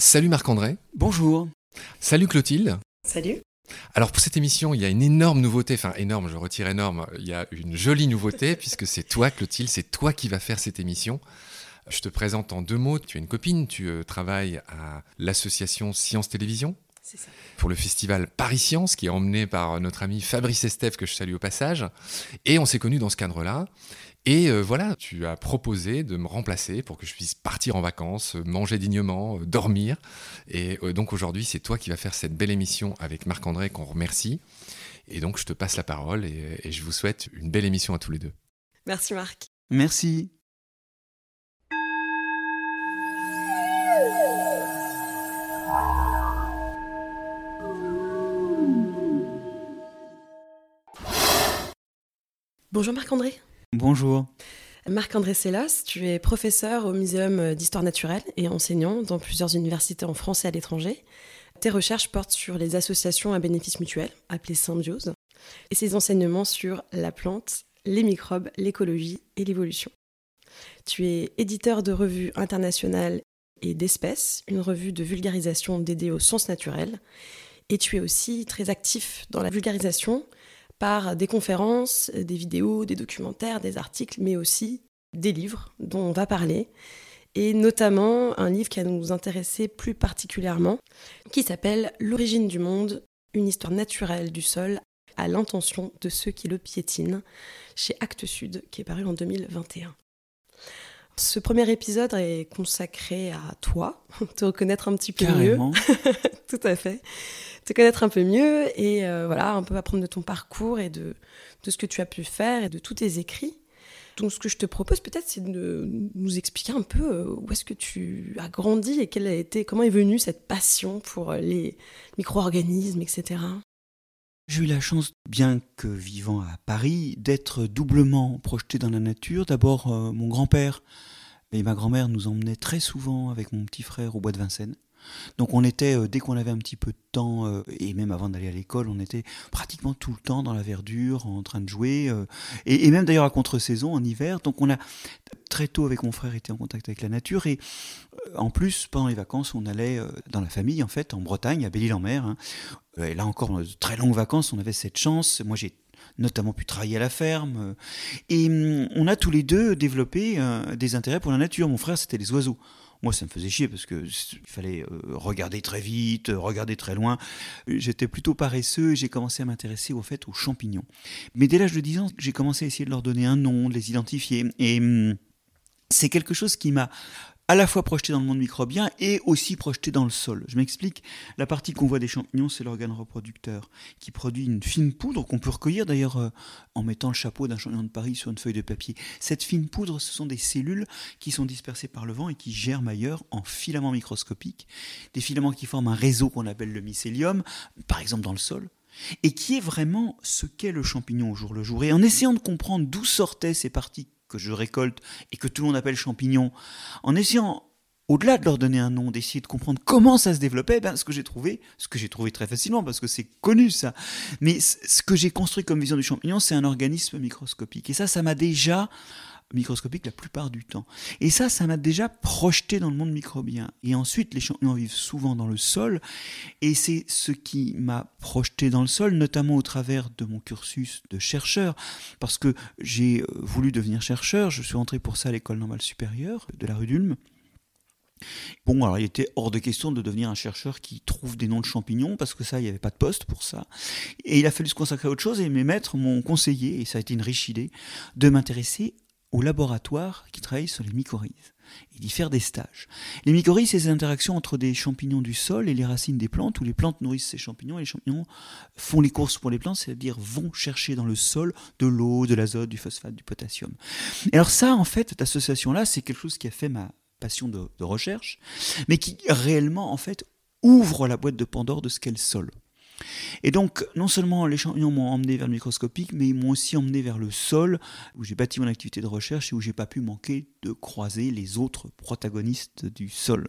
Salut Marc-André. Bonjour. Salut Clotilde. Salut. Alors pour cette émission, il y a une énorme nouveauté, enfin énorme, je retire énorme, il y a une jolie nouveauté puisque c'est toi Clotilde, c'est toi qui vas faire cette émission. Je te présente en deux mots, tu es une copine, tu euh, travailles à l'association Science Télévision. C'est ça. Pour le festival Paris Science, qui est emmené par notre ami Fabrice Estève, que je salue au passage. Et on s'est connus dans ce cadre-là. Et euh, voilà, tu as proposé de me remplacer pour que je puisse partir en vacances, euh, manger dignement, euh, dormir. Et donc aujourd'hui, c'est toi qui vas faire cette belle émission avec Marc-André qu'on remercie. Et donc je te passe la parole et, et je vous souhaite une belle émission à tous les deux. Merci Marc. Merci. Bonjour Marc-André. Bonjour. Marc-André Sellas, tu es professeur au Muséum d'histoire naturelle et enseignant dans plusieurs universités en France et à l'étranger. Tes recherches portent sur les associations à bénéfice mutuel, appelées symbiose, et ces enseignements sur la plante, les microbes, l'écologie et l'évolution. Tu es éditeur de revues internationales et d'espèces, une revue de vulgarisation dédiée aux sciences naturelles, et tu es aussi très actif dans la vulgarisation par des conférences, des vidéos, des documentaires, des articles, mais aussi des livres dont on va parler, et notamment un livre qui a nous intéressé plus particulièrement, qui s'appelle L'origine du monde, une histoire naturelle du sol à l'intention de ceux qui le piétinent, chez Actes Sud, qui est paru en 2021. Ce premier épisode est consacré à toi, te reconnaître un petit peu Carrément. mieux. Tout à fait. Connaître un peu mieux et euh, voilà, un peu apprendre de ton parcours et de, de ce que tu as pu faire et de tous tes écrits. Donc ce que je te propose peut-être, c'est de nous expliquer un peu euh, où est-ce que tu as grandi et quelle a été, comment est venue cette passion pour les micro-organismes, etc. J'ai eu la chance, bien que vivant à Paris, d'être doublement projeté dans la nature. D'abord, euh, mon grand-père et ma grand-mère nous emmenaient très souvent avec mon petit frère au bois de Vincennes. Donc on était, euh, dès qu'on avait un petit peu de temps, euh, et même avant d'aller à l'école, on était pratiquement tout le temps dans la verdure, en train de jouer, euh, et, même d'ailleurs à contre-saison, en hiver. Donc on a très tôt avec mon frère été en contact avec la nature, et en plus, pendant les vacances, on allait dans la famille, en fait, en Bretagne, à Belle-Île-en-Mer. hein. Et là encore, dans de très longues vacances, on avait cette chance. Moi, j'ai notamment pu travailler à la ferme. Et hum, on a tous les deux développé des intérêts pour la nature. Mon frère, c'était les oiseaux. Moi, ça me faisait chier parce que il fallait euh, regarder très vite, euh, regarder très loin. J'étais plutôt paresseux et j'ai commencé à m'intéresser au fait aux champignons. Mais dès l'âge de 10 ans, j'ai commencé à essayer de leur donner un nom, de les identifier. Et hum, c'est quelque chose qui m'a à la fois projeté dans le monde microbien et aussi projeté dans le sol. Je m'explique. La partie qu'on voit des champignons, c'est l'organe reproducteur qui produit une fine poudre qu'on peut recueillir d'ailleurs euh, en mettant le chapeau d'un champignon de Paris sur une feuille de papier. Cette fine poudre, ce sont des cellules qui sont dispersées par le vent et qui germent ailleurs en filaments microscopiques. Des filaments qui forment un réseau qu'on appelle le mycélium, par exemple dans le sol et qui est vraiment ce qu'est le champignon au jour le jour. Et en essayant de comprendre d'où sortaient ces parties que je récolte et que tout le monde appelle champignons, en essayant au-delà de leur donner un nom, d'essayer de comprendre comment ça se développait, ben, ce que j'ai trouvé, ce que j'ai trouvé très facilement, parce que c'est connu ça, mais ce que j'ai construit comme vision du champignon, c'est un organisme microscopique. Et ça, ça m'a déjà microscopique la plupart du temps. Et ça, ça m'a déjà projeté dans le monde microbien. Et ensuite, les champignons vivent souvent dans le sol, et c'est ce qui m'a projeté dans le sol, notamment au travers de mon cursus de chercheur, parce que j'ai euh, voulu devenir chercheur, je suis entré pour ça à l'école normale supérieure de la rue d'Ulm. Bon, alors il était hors de question de devenir un chercheur qui trouve des noms de champignons, parce que ça, il n'y avait pas de poste pour ça. Et il a fallu se consacrer à autre chose, et mes maîtres m'ont conseillé, et ça a été une riche idée, de m'intéresser au laboratoire qui travaille sur les mycorhizes et d'y faire des stages. Les mycorhizes, c'est ces interactions entre des champignons du sol et les racines des plantes, où les plantes nourrissent ces champignons et les champignons font les courses pour les plantes, c'est-à-dire vont chercher dans le sol de l'eau, de l'azote, du phosphate, du potassium. Et alors ça, en fait, cette association-là, c'est quelque chose qui a fait ma passion de, de recherche, mais qui réellement, en fait, ouvre la boîte de Pandore de ce qu'est le sol. Et donc, non seulement les champignons m'ont emmené vers le microscopique, mais ils m'ont aussi emmené vers le sol, où j'ai bâti mon activité de recherche et où j'ai pas pu manquer de croiser les autres protagonistes du sol.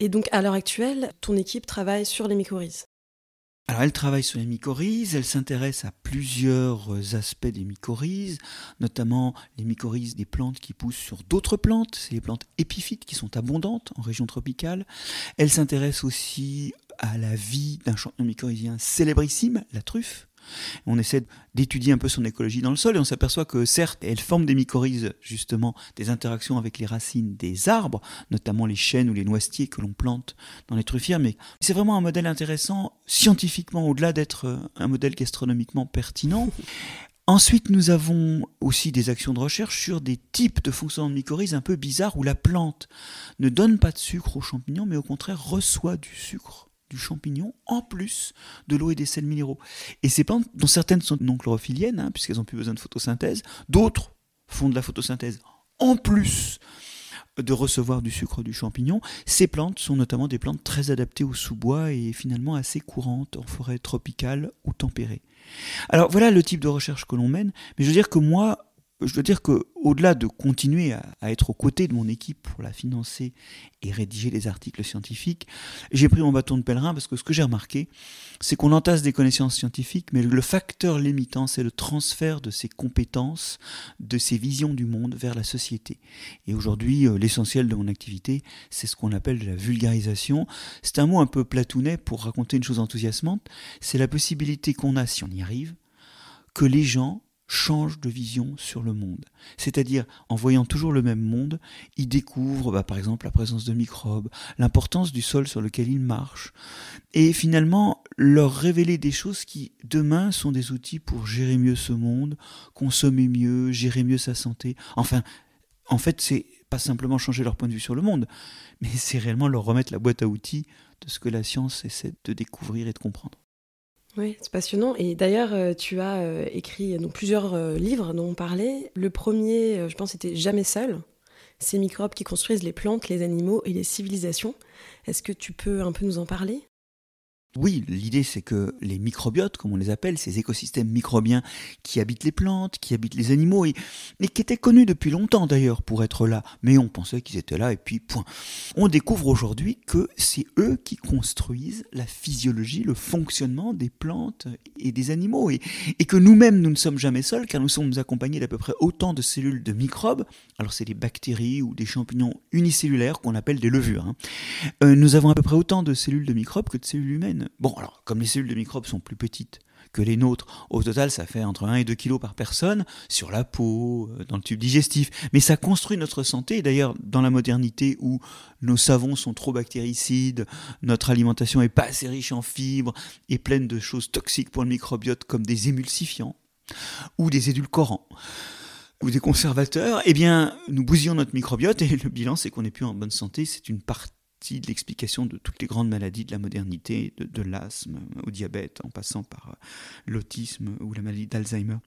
Et donc, à l'heure actuelle, ton équipe travaille sur les mycorhizes. Alors elle travaille sur les mycorhizes, elle s'intéresse à plusieurs aspects des mycorhizes, notamment les mycorhizes des plantes qui poussent sur d'autres plantes, c'est les plantes épiphytes qui sont abondantes en région tropicale. Elle s'intéresse aussi à la vie d'un champignon mycorhizien célébrissime, la truffe, on essaie d'étudier un peu son écologie dans le sol et on s'aperçoit que certes, elle forme des mycorhizes, justement, des interactions avec les racines des arbres, notamment les chênes ou les noisetiers que l'on plante dans les truffières, mais c'est vraiment un modèle intéressant scientifiquement, au-delà d'être un modèle gastronomiquement pertinent. Ensuite, nous avons aussi des actions de recherche sur des types de fonctionnement de mycorhizes un peu bizarres où la plante ne donne pas de sucre aux champignons, mais au contraire reçoit du sucre du champignon en plus de l'eau et des sels minéraux. Et ces plantes, dont certaines sont non chlorophylliennes, hein, puisqu'elles n'ont plus besoin de photosynthèse, d'autres font de la photosynthèse en plus de recevoir du sucre du champignon. Ces plantes sont notamment des plantes très adaptées au sous-bois et finalement assez courantes en forêt tropicale ou tempérée. Alors voilà le type de recherche que l'on mène, mais je veux dire que moi, je dois dire que au-delà de continuer à, être aux côtés de mon équipe pour la financer et rédiger les articles scientifiques, j'ai pris mon bâton de pèlerin parce que ce que j'ai remarqué, c'est qu'on entasse des connaissances scientifiques, mais le facteur limitant, c'est le transfert de ces compétences, de ces visions du monde vers la société. Et aujourd'hui, euh, l'essentiel de mon activité, c'est ce qu'on appelle de la vulgarisation. C'est un mot un peu platounet pour raconter une chose enthousiasmante. C'est la possibilité qu'on a, si on y arrive, que les gens change de vision sur le monde. C'est-à-dire, en voyant toujours le même monde, ils découvrent bah, par exemple la présence de microbes, l'importance du sol sur lequel ils marchent, et finalement leur révéler des choses qui, demain, sont des outils pour gérer mieux ce monde, consommer mieux, gérer mieux sa santé. Enfin, en fait, c'est pas simplement changer leur point de vue sur le monde, mais c'est réellement leur remettre la boîte à outils de ce que la science essaie de découvrir et de comprendre. Oui, c'est passionnant. Et d'ailleurs, euh, tu as euh, écrit donc, plusieurs euh, livres dont on parlait. Le premier, je pense, c'était Jamais seul. Ces microbes qui construisent les plantes, les animaux et les civilisations. Est-ce que tu peux un peu nous en parler? Oui, l'idée c'est que les microbiotes, comme on les appelle, ces écosystèmes microbiens qui habitent les plantes, qui habitent les animaux, et, qui étaient connus depuis longtemps d'ailleurs pour être là, mais on pensait qu'ils étaient là et puis point. On découvre aujourd'hui que c'est eux qui construisent la physiologie, le fonctionnement des plantes et des animaux, et, que nous-mêmes nous ne sommes jamais seuls car nous sommes accompagnés d'à peu près autant de cellules de microbes, alors c'est des bactéries ou des champignons unicellulaires qu'on appelle des levures. Hein. Euh, nous avons à peu près autant de cellules de microbes que de cellules humaines. Bon, alors, comme les cellules de microbes sont plus petites que les nôtres, au total, ça fait entre 1 et 2 kilos par personne sur la peau, euh, dans le tube digestif. Mais ça construit notre santé. D'ailleurs, dans la modernité où nos savons sont trop bactéricides, notre alimentation est pas assez riche en fibres et pleine de choses toxiques pour le microbiote comme des émulsifiants ou des édulcorants ou des conservateurs, eh bien, nous bousillons notre microbiote et le bilan, c'est qu'on n'est plus en bonne santé. C'est une partie de l'explication de toutes les grandes maladies de la modernité, de, l'asthme au diabète, en passant par euh, l'autisme ou la maladie d'Alzheimer.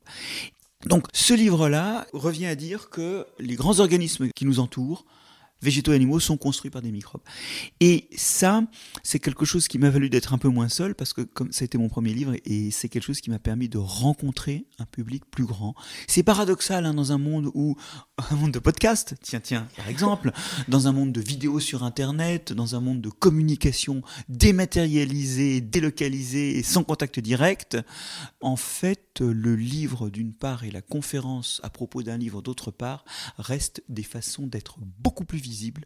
Donc ce livre-là revient à dire que les grands organismes qui nous entourent végétaux et animaux sont construits par des microbes. Et ça, c'est quelque chose qui m'a valu d'être un peu moins seul, parce que comme ça a été mon premier livre, et c'est quelque chose qui m'a permis de rencontrer un public plus grand. C'est paradoxal hein, dans un monde où, un monde de podcast, tiens, tiens, par exemple, dans un monde de vidéos sur Internet, dans un monde de communication dématérialisée, délocalisée et sans contact direct, en fait, le livre d'une part et la conférence à propos d'un livre d'autre part restent des façons d'être beaucoup plus visible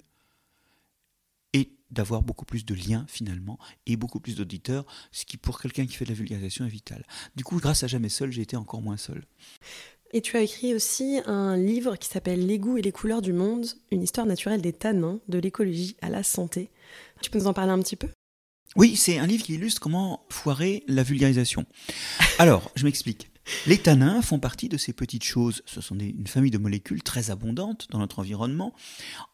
et d'avoir beaucoup plus de liens finalement et beaucoup plus d'auditeurs, ce qui pour quelqu'un qui fait de la vulgarisation est vital. Du coup, grâce à Jamais Seul, j'ai été encore moins seul. Et tu as écrit aussi un livre qui s'appelle Les goûts et les couleurs du monde, une histoire naturelle des tanins, de l'écologie à la santé. Tu peux nous en parler un petit peu? Oui, c'est un livre qui illustre comment foirer la vulgarisation. Alors, je m'explique. Les tanins font partie de ces petites choses. Ce sont une famille de molécules très abondantes dans notre environnement.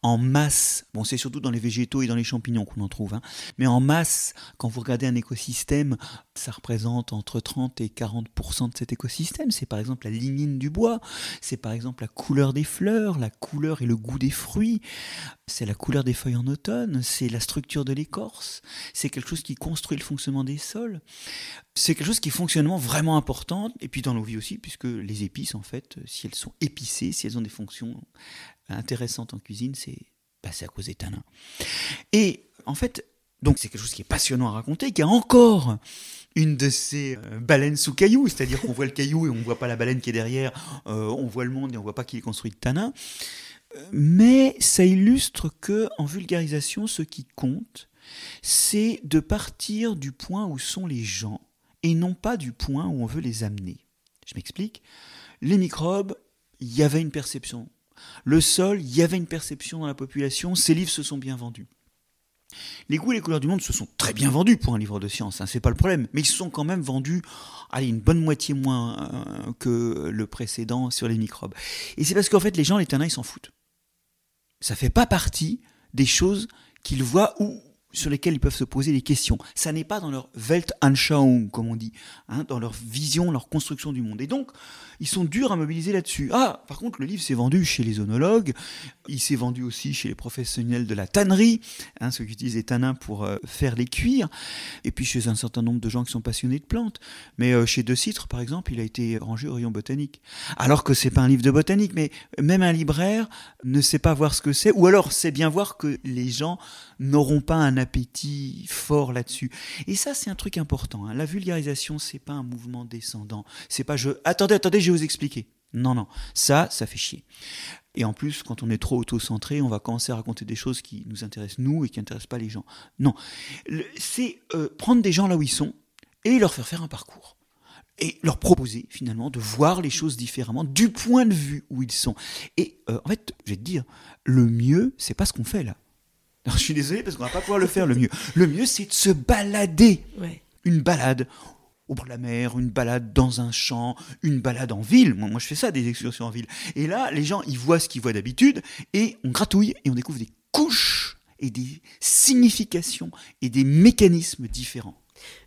En masse, bon, c'est surtout dans les végétaux et dans les champignons qu'on en trouve, hein, mais en masse, quand vous regardez un écosystème, ça représente entre 30 et 40% de cet écosystème. C'est par exemple la lignine du bois, c'est par exemple la couleur des fleurs, la couleur et le goût des fruits, c'est la couleur des feuilles en automne, c'est la structure de l'écorce, c'est quelque chose qui construit le fonctionnement des sols. C'est quelque chose qui est fonctionnement vraiment important, et puis dans nos vies aussi, puisque les épices, en fait, si elles sont épicées, si elles ont des fonctions intéressantes en cuisine, c'est bah, à cause des tanins. Et en fait, donc c'est quelque chose qui est passionnant à raconter, qui a encore une de ces euh, baleines sous caillou, c'est-à-dire qu'on voit le caillou et on ne voit pas la baleine qui est derrière, euh, on voit le monde et on ne voit pas qu'il est construit de tanin. Mais ça illustre que, en vulgarisation, ce qui compte, c'est de partir du point où sont les gens et non pas du point où on veut les amener. Je m'explique. Les microbes, il y avait une perception. Le sol, il y avait une perception dans la population. Ces livres se sont bien vendus. Les goûts et les couleurs du monde se sont très bien vendus pour un livre de science, hein, c'est pas le problème, mais ils se sont quand même vendus, allez, une bonne moitié moins euh, que le précédent sur les microbes. Et c'est parce qu'en fait, les gens, les tanins, ils s'en foutent. Ça fait pas partie des choses qu'ils voient ou sur lesquelles ils peuvent se poser des questions. Ça n'est pas dans leur Weltanschauung, comme on dit, hein, dans leur vision, leur construction du monde. Et donc, ils sont durs à mobiliser là-dessus. Ah, par contre, le livre s'est vendu chez les onologues, il s'est vendu aussi chez les professionnels de la tannerie, hein, ceux qui utilisent les tanins pour euh, faire les cuirs, et puis chez un certain nombre de gens qui sont passionnés de plantes. Mais euh, chez De Citre, par exemple, il a été rangé au rayon botanique. Alors que c'est pas un livre de botanique, mais même un libraire ne sait pas voir ce que c'est, ou alors sait bien voir que les gens n'auront pas un appétit fort là-dessus. Et ça, c'est un truc important. Hein. La vulgarisation, c'est pas un mouvement descendant. C'est pas je. Attendez, attendez, je vous expliquer. Non, non, ça, ça fait chier. Et en plus, quand on est trop auto-centré, on va commencer à raconter des choses qui nous intéressent nous et qui n'intéressent pas les gens. Non, c'est euh, prendre des gens là où ils sont et leur faire faire un parcours. Et leur proposer finalement de voir les choses différemment du point de vue où ils sont. Et euh, en fait, je vais te dire, le mieux, c'est pas ce qu'on fait là. Je suis désolé parce qu'on va pas pouvoir le faire le mieux. Le mieux, c'est de se balader. Une balade au bord de la mer, une balade dans un champ, une balade en ville. Moi, moi, je fais ça, des excursions en ville. Et là, les gens, ils voient ce qu'ils voient d'habitude, et on gratouille, et on découvre des couches, et des significations, et des mécanismes différents.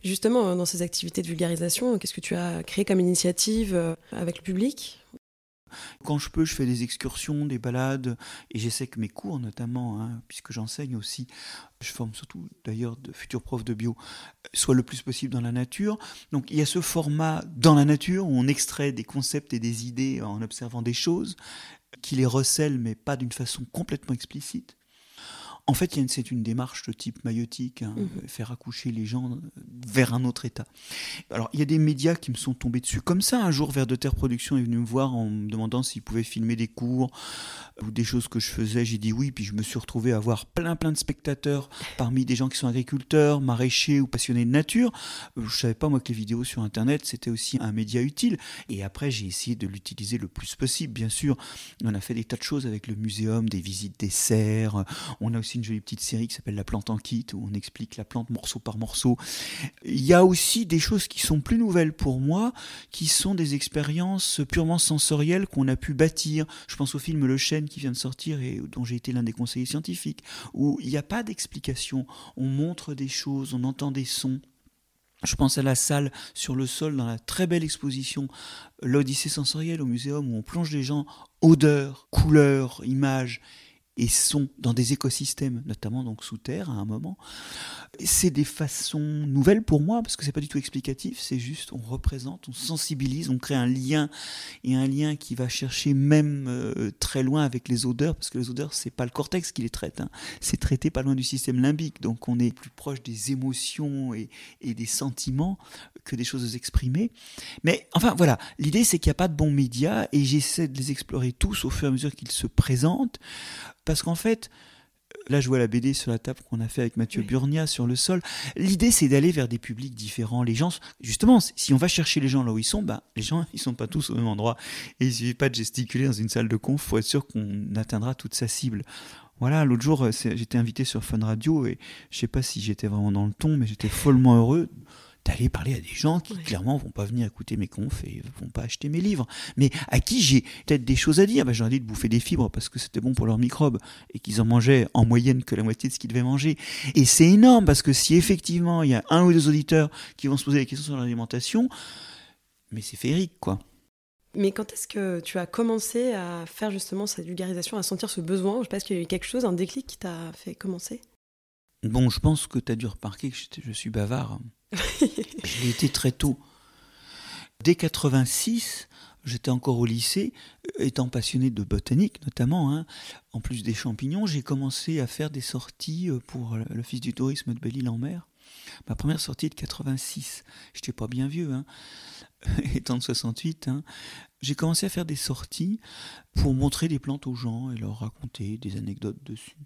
Justement, dans ces activités de vulgarisation, qu'est-ce que tu as créé comme initiative euh, avec le public? Quand je peux, je fais des excursions, des balades, et j'essaie que mes cours, notamment, hein, puisque j'enseigne aussi, je forme surtout d'ailleurs de futurs profs de bio, soient le plus possible dans la nature. Donc il y a ce format dans la nature où on extrait des concepts et des idées en observant des choses, qui les recèlent, mais pas d'une façon complètement explicite. En fait, c'est une démarche de type maïotique, hein, mhm. faire accoucher les gens vers un autre état. Alors, il y a des médias qui me sont tombés dessus. Comme ça, un jour, Vers de Terre Production est venu me voir en me demandant s'il pouvait filmer des cours ou des choses que je faisais. J'ai dit oui, puis je me suis retrouvé à avoir plein, plein de spectateurs parmi des gens qui sont agriculteurs, maraîchers ou passionnés de nature. Euh, je savais pas, moi, que les vidéos sur Internet, c'était aussi un média utile. Et après, j'ai essayé de l'utiliser le plus possible, bien sûr. On a fait des tas de choses avec le muséum, des visites des serres. On a aussi une jolie petite série qui s'appelle La plante en kit, où on explique la plante morceau par morceau. Il y a aussi des choses qui sont plus nouvelles pour moi, qui sont des expériences purement sensorielles qu'on a pu bâtir. Je pense au film Le Chêne qui vient de sortir et dont j'ai été l'un des conseillers scientifiques, où il n'y a pas d'explication. On montre des choses, on entend des sons. Je pense à la salle sur le sol dans la très belle exposition L'Odyssée sensorielle au muséum où on plonge les gens odeurs, couleurs, images et sont dans des écosystèmes, notamment donc sous terre à un moment. C'est des façons nouvelles pour moi parce que c'est pas du tout explicatif, c'est juste on représente, on sensibilise, on crée un lien et un lien qui va chercher même euh, très loin avec les odeurs parce que les odeurs c'est pas le cortex qui les traite, hein. c'est traité pas loin du système limbique donc on est plus proche des émotions et, et des sentiments que des choses exprimées. Mais enfin voilà, l'idée c'est qu'il n'y a pas de bons médias et j'essaie de les explorer tous au fur et à mesure qu'ils se présentent. Parce qu'en fait, là je vois la BD sur la table qu'on a fait avec Mathieu Burnia sur le sol. L'idée c'est d'aller vers des publics différents. Les gens, justement, si on va chercher les gens là où ils sont, bah, les gens ils sont pas tous au même endroit. Et il suffit pas de gesticuler dans une salle de conf pour être sûr qu'on atteindra toute sa cible. Voilà, l'autre jour j'étais invité sur Fun Radio et je sais pas si j'étais vraiment dans le ton, mais j'étais follement heureux d'aller parler à des gens qui clairement vont pas venir écouter mes confs et vont pas acheter mes livres, mais à qui j'ai peut-être des choses à dire? Ben, J'aurais dit de bouffer des fibres parce que c'était bon pour leurs microbes et qu'ils en mangeaient en moyenne que la moitié de ce qu'ils devaient manger. Et c'est énorme parce que si effectivement il y a un ou deux auditeurs qui vont se poser des questions sur l'alimentation, mais c'est féerique quoi. Mais quand est-ce que tu as commencé à faire justement cette vulgarisation, à sentir ce besoin? Je pense qu'il y a eu quelque chose, un déclic qui t'a fait commencer? Bon, je pense que tu as dû remarquer que je suis bavard. je l'ai été très tôt. Dès 86, j'étais encore au lycée, étant passionné de botanique notamment, hein. en plus des champignons, j'ai commencé à faire des sorties euh, pour l'Office du tourisme de Belle-Île-en-Mer. Ma première sortie de 86. J'étais pas bien vieux, hein. étant de 68. Hein. J'ai commencé à faire des sorties pour montrer des plantes aux gens et leur raconter des anecdotes dessus.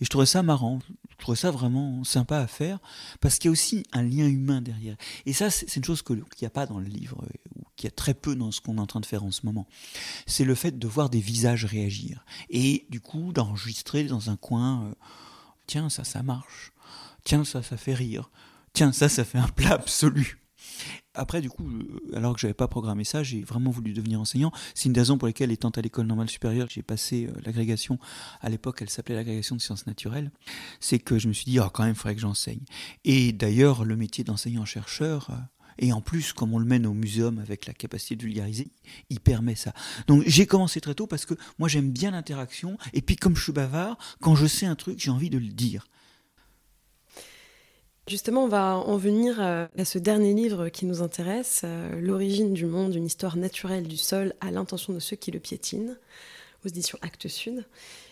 Et je trouvais ça marrant, je trouvais ça vraiment sympa à faire, parce qu'il y a aussi un lien humain derrière. Et ça, c'est une chose qu'il n'y a pas dans le livre, ou qu'il y a très peu dans ce qu'on est en train de faire en ce moment. C'est le fait de voir des visages réagir. Et du coup, d'enregistrer dans un coin, euh, tiens, ça, ça marche. Tiens, ça, ça fait rire. Tiens, ça, ça fait un plat absolu. Après, du coup, euh, alors que j'avais pas programmé ça, j'ai vraiment voulu devenir enseignant. C'est une des raisons pour lesquelles, étant à l'école normale supérieure, j'ai passé euh, l'agrégation. À l'époque, elle s'appelait l'agrégation de sciences naturelles. C'est que je me suis dit, oh, quand même, il faudrait que j'enseigne. Et d'ailleurs, le métier d'enseignant-chercheur, euh, et en plus, comme on le mène au muséum avec la capacité de vulgariser, il permet ça. Donc j'ai commencé très tôt parce que moi j'aime bien l'interaction. Et puis comme je suis bavard, quand je sais un truc, j'ai envie de le dire. Justement, on va en venir euh, à ce dernier livre qui nous intéresse, euh, L'origine du monde, une histoire naturelle du sol à l'intention de ceux qui le piétinent, aux éditions Actes Sud.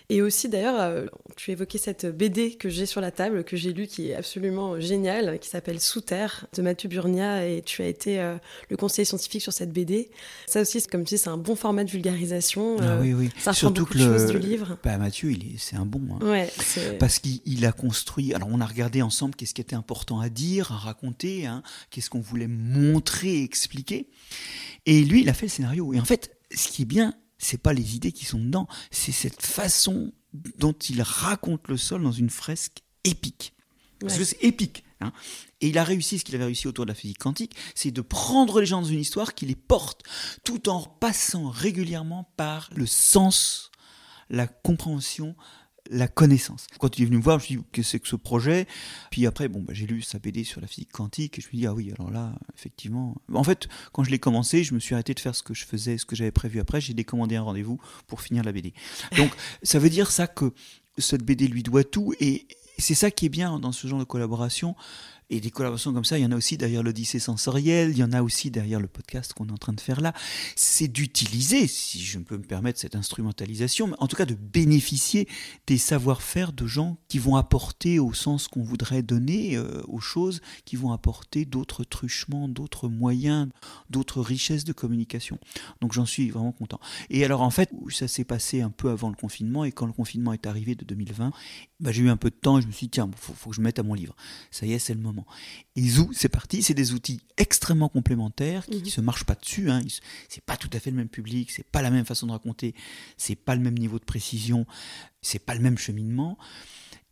Et aussi, d'ailleurs, euh, tu évoquais cette BD que j'ai sur la table, que j'ai lue, qui est absolument géniale, qui s'appelle Sous Terre, de Mathieu Burnia, et tu as été euh, le conseiller scientifique sur cette BD. Ça aussi, comme tu dis, c'est un bon format de vulgarisation. Ah, oui, oui. Ça Surtout que le... du livre. Bah, Mathieu, c'est un bon. Hein. Ouais, Parce qu'il a construit. Alors, on a regardé ensemble qu'est-ce qui était important à dire, à raconter, hein, qu'est-ce qu'on voulait montrer, expliquer. Et lui, il a fait le scénario. Et en fait, ce qui est bien, c'est pas les idées qui sont dedans, c'est cette façon dont il raconte le sol dans une fresque épique. Parce que c'est épique. Hein. Et il a réussi ce qu'il avait réussi autour de la physique quantique, c'est de prendre les gens dans une histoire qui les porte, tout en passant régulièrement par le sens, la compréhension la connaissance. Quand il est venu me voir, je me suis dit, qu'est-ce que c'est que ce projet? Puis après, bon, bah, j'ai lu sa BD sur la physique quantique, et je me suis dit, ah oui, alors là, effectivement. En fait, quand je l'ai commencé, je me suis arrêté de faire ce que je faisais, ce que j'avais prévu après, j'ai décommandé un rendez-vous pour finir la BD. Donc, ça veut dire ça que cette BD lui doit tout, et c'est ça qui est bien dans ce genre de collaboration, et des collaborations comme ça, il y en a aussi derrière l'Odyssée sensorielle, il y en a aussi derrière le podcast qu'on est en train de faire là. C'est d'utiliser, si je peux me permettre cette instrumentalisation, mais en tout cas de bénéficier des savoir-faire de gens qui vont apporter au sens qu'on voudrait donner euh, aux choses, qui vont apporter d'autres truchements, d'autres moyens, d'autres richesses de communication. Donc j'en suis vraiment content. Et alors en fait, ça s'est passé un peu avant le confinement, et quand le confinement est arrivé de 2020, bah, j'ai eu un peu de temps et je me suis dit, tiens, il faut, faut que je mette à mon livre. Ça y est, c'est le moment. Et Zou, c'est parti. C'est des outils extrêmement complémentaires qui ne mhm. se marchent pas dessus. Hein. C'est pas tout à fait le même public, c'est pas la même façon de raconter, c'est pas le même niveau de précision, c'est pas le même cheminement.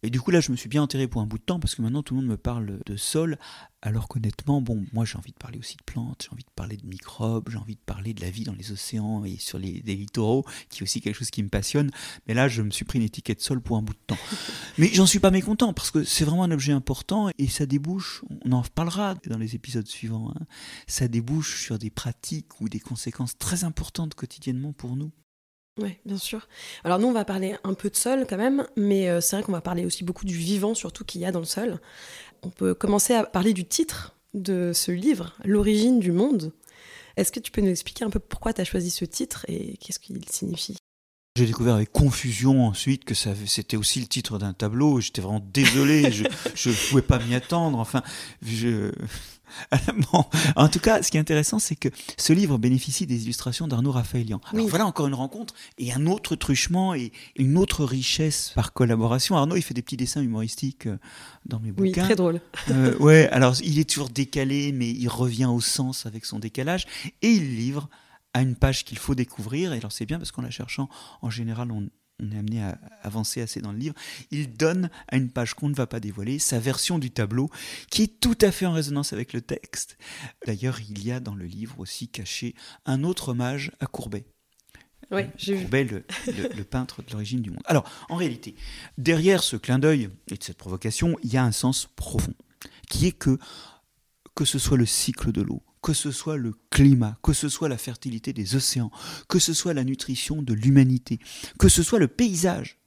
Et du coup, là, je me suis bien enterré pour un bout de temps parce que maintenant, tout le monde me parle de sol. Alors qu'honnêtement, bon, moi, j'ai envie de parler aussi de plantes, j'ai envie de parler de microbes, j'ai envie de parler de la vie dans les océans et sur les, littoraux, qui est aussi quelque chose qui me passionne. Mais là, je me suis pris une étiquette sol pour un bout de temps. Mais j'en suis pas mécontent parce que c'est vraiment un objet important et ça débouche, on en reparlera dans les épisodes suivants, hein, ça débouche sur des pratiques ou des conséquences très importantes quotidiennement pour nous. Oui, bien sûr. Alors nous, on va parler un peu de sol quand même, mais euh, c'est vrai qu'on va parler aussi beaucoup du vivant, surtout qu'il y a dans le sol. On peut commencer à parler du titre de ce livre, L'origine du monde. Est-ce que tu peux nous expliquer un peu pourquoi tu as choisi ce titre et qu'est-ce qu'il signifie? J'ai découvert avec confusion ensuite que c'était aussi le titre d'un tableau. J'étais vraiment désolé, je ne pouvais pas m'y attendre. Enfin, je, en tout cas, ce qui est intéressant, c'est que ce livre bénéficie des illustrations d'Arnaud Raphaëlian. Alors voilà encore une rencontre et un autre truchement et une autre richesse par collaboration. Arnaud, il fait des petits dessins humoristiques euh, dans mes bouquins. Oui, très drôle. euh, ouais, alors il est toujours décalé, mais il revient au sens avec son décalage et il livre à une page qu'il faut découvrir. Et alors c'est bien parce qu'en la cherchant, en général, on, on est amené à avancer assez dans le livre, il donne à une page qu'on ne va pas dévoiler sa version du tableau qui est tout à fait en résonance avec le texte. D'ailleurs, il y a dans le livre aussi caché un autre hommage à Courbet. Oui, Courbet, le, le, peintre de l'origine du monde. Alors, en réalité, derrière ce clin d'œil et de cette provocation, il y a un sens profond, qui est que, que ce soit le cycle de l'eau, que ce soit le climat, que ce soit la fertilité des océans, que ce soit la nutrition de l'humanité, que ce soit le paysage.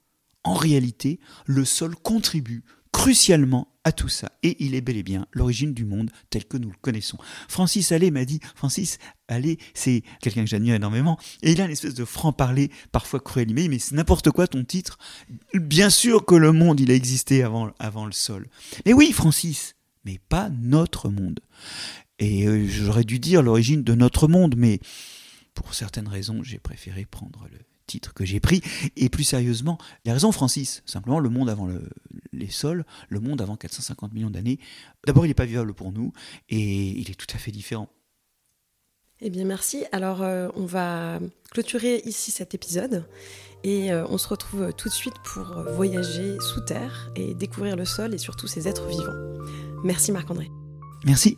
En réalité, le sol contribue crucialement à tout ça. Et il est bel et bien l'origine du monde tel que nous le connaissons. Francis Allais m'a dit, Francis Allais, c'est quelqu'un que j'admire énormément, et il a une espèce de franc-parler, parfois cruel, mais, mais c'est n'importe quoi ton titre. Bien sûr que le monde, il a existé avant, avant le sol. Mais oui, Francis, mais pas notre monde. Et euh, j'aurais dû dire l'origine de notre monde, mais pour certaines raisons, j'ai préféré prendre le titre que j'ai pris. Et plus sérieusement, il a raison Francis, simplement le monde avant les sols, le monde avant 450 millions d'années, d'abord il n'est pas vivable pour nous, et il est tout à fait différent. Eh bien merci. Alors euh, on va clôturer ici cet épisode et euh, on se retrouve tout de suite pour voyager sous terre et découvrir le sol et surtout ses êtres vivants. Merci Marc-André. Merci.